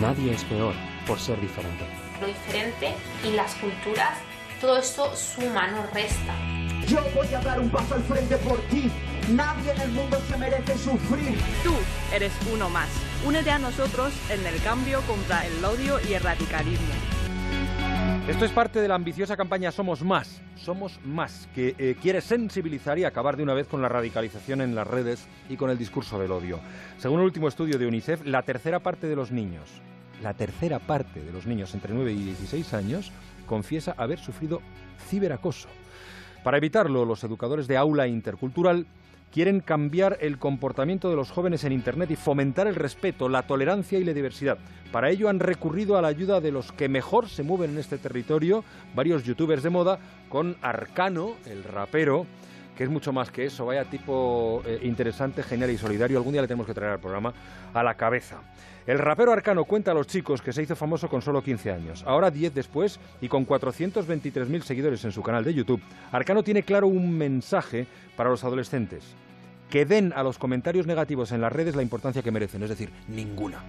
Nadie es peor por ser diferente. Lo diferente y las culturas, todo esto suma, no resta. Yo voy a dar un paso al frente por ti. Nadie en el mundo se merece sufrir. Tú eres uno más. Únete a nosotros en el cambio contra el odio y el radicalismo. Esto es parte de la ambiciosa campaña Somos Más, Somos Más, que eh, quiere sensibilizar y acabar de una vez con la radicalización en las redes y con el discurso del odio. Según el último estudio de UNICEF, la tercera parte de los niños, la tercera parte de los niños entre 9 y 16 años, confiesa haber sufrido ciberacoso. Para evitarlo, los educadores de aula intercultural quieren cambiar el comportamiento de los jóvenes en Internet y fomentar el respeto, la tolerancia y la diversidad. Para ello han recurrido a la ayuda de los que mejor se mueven en este territorio, varios youtubers de moda, con Arcano, el rapero, que es mucho más que eso, vaya tipo eh, interesante, genial y solidario. Algún día le tenemos que traer al programa a la cabeza. El rapero Arcano cuenta a los chicos que se hizo famoso con solo 15 años. Ahora, 10 después, y con 423.000 seguidores en su canal de YouTube, Arcano tiene claro un mensaje para los adolescentes. Que den a los comentarios negativos en las redes la importancia que merecen, es decir, ninguna.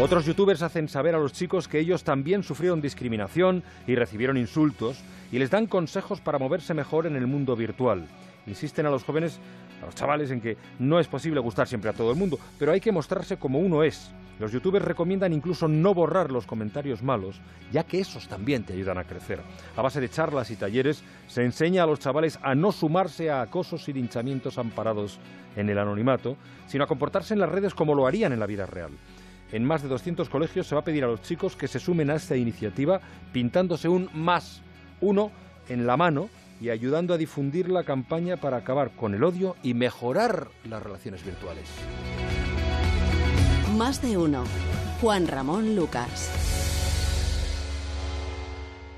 Otros youtubers hacen saber a los chicos que ellos también sufrieron discriminación y recibieron insultos y les dan consejos para moverse mejor en el mundo virtual. Insisten a los jóvenes, a los chavales, en que no es posible gustar siempre a todo el mundo, pero hay que mostrarse como uno es. Los youtubers recomiendan incluso no borrar los comentarios malos, ya que esos también te ayudan a crecer. A base de charlas y talleres se enseña a los chavales a no sumarse a acosos y linchamientos amparados en el anonimato, sino a comportarse en las redes como lo harían en la vida real. En más de 200 colegios se va a pedir a los chicos que se sumen a esta iniciativa pintándose un más uno en la mano y ayudando a difundir la campaña para acabar con el odio y mejorar las relaciones virtuales. Más de uno. Juan Ramón Lucas.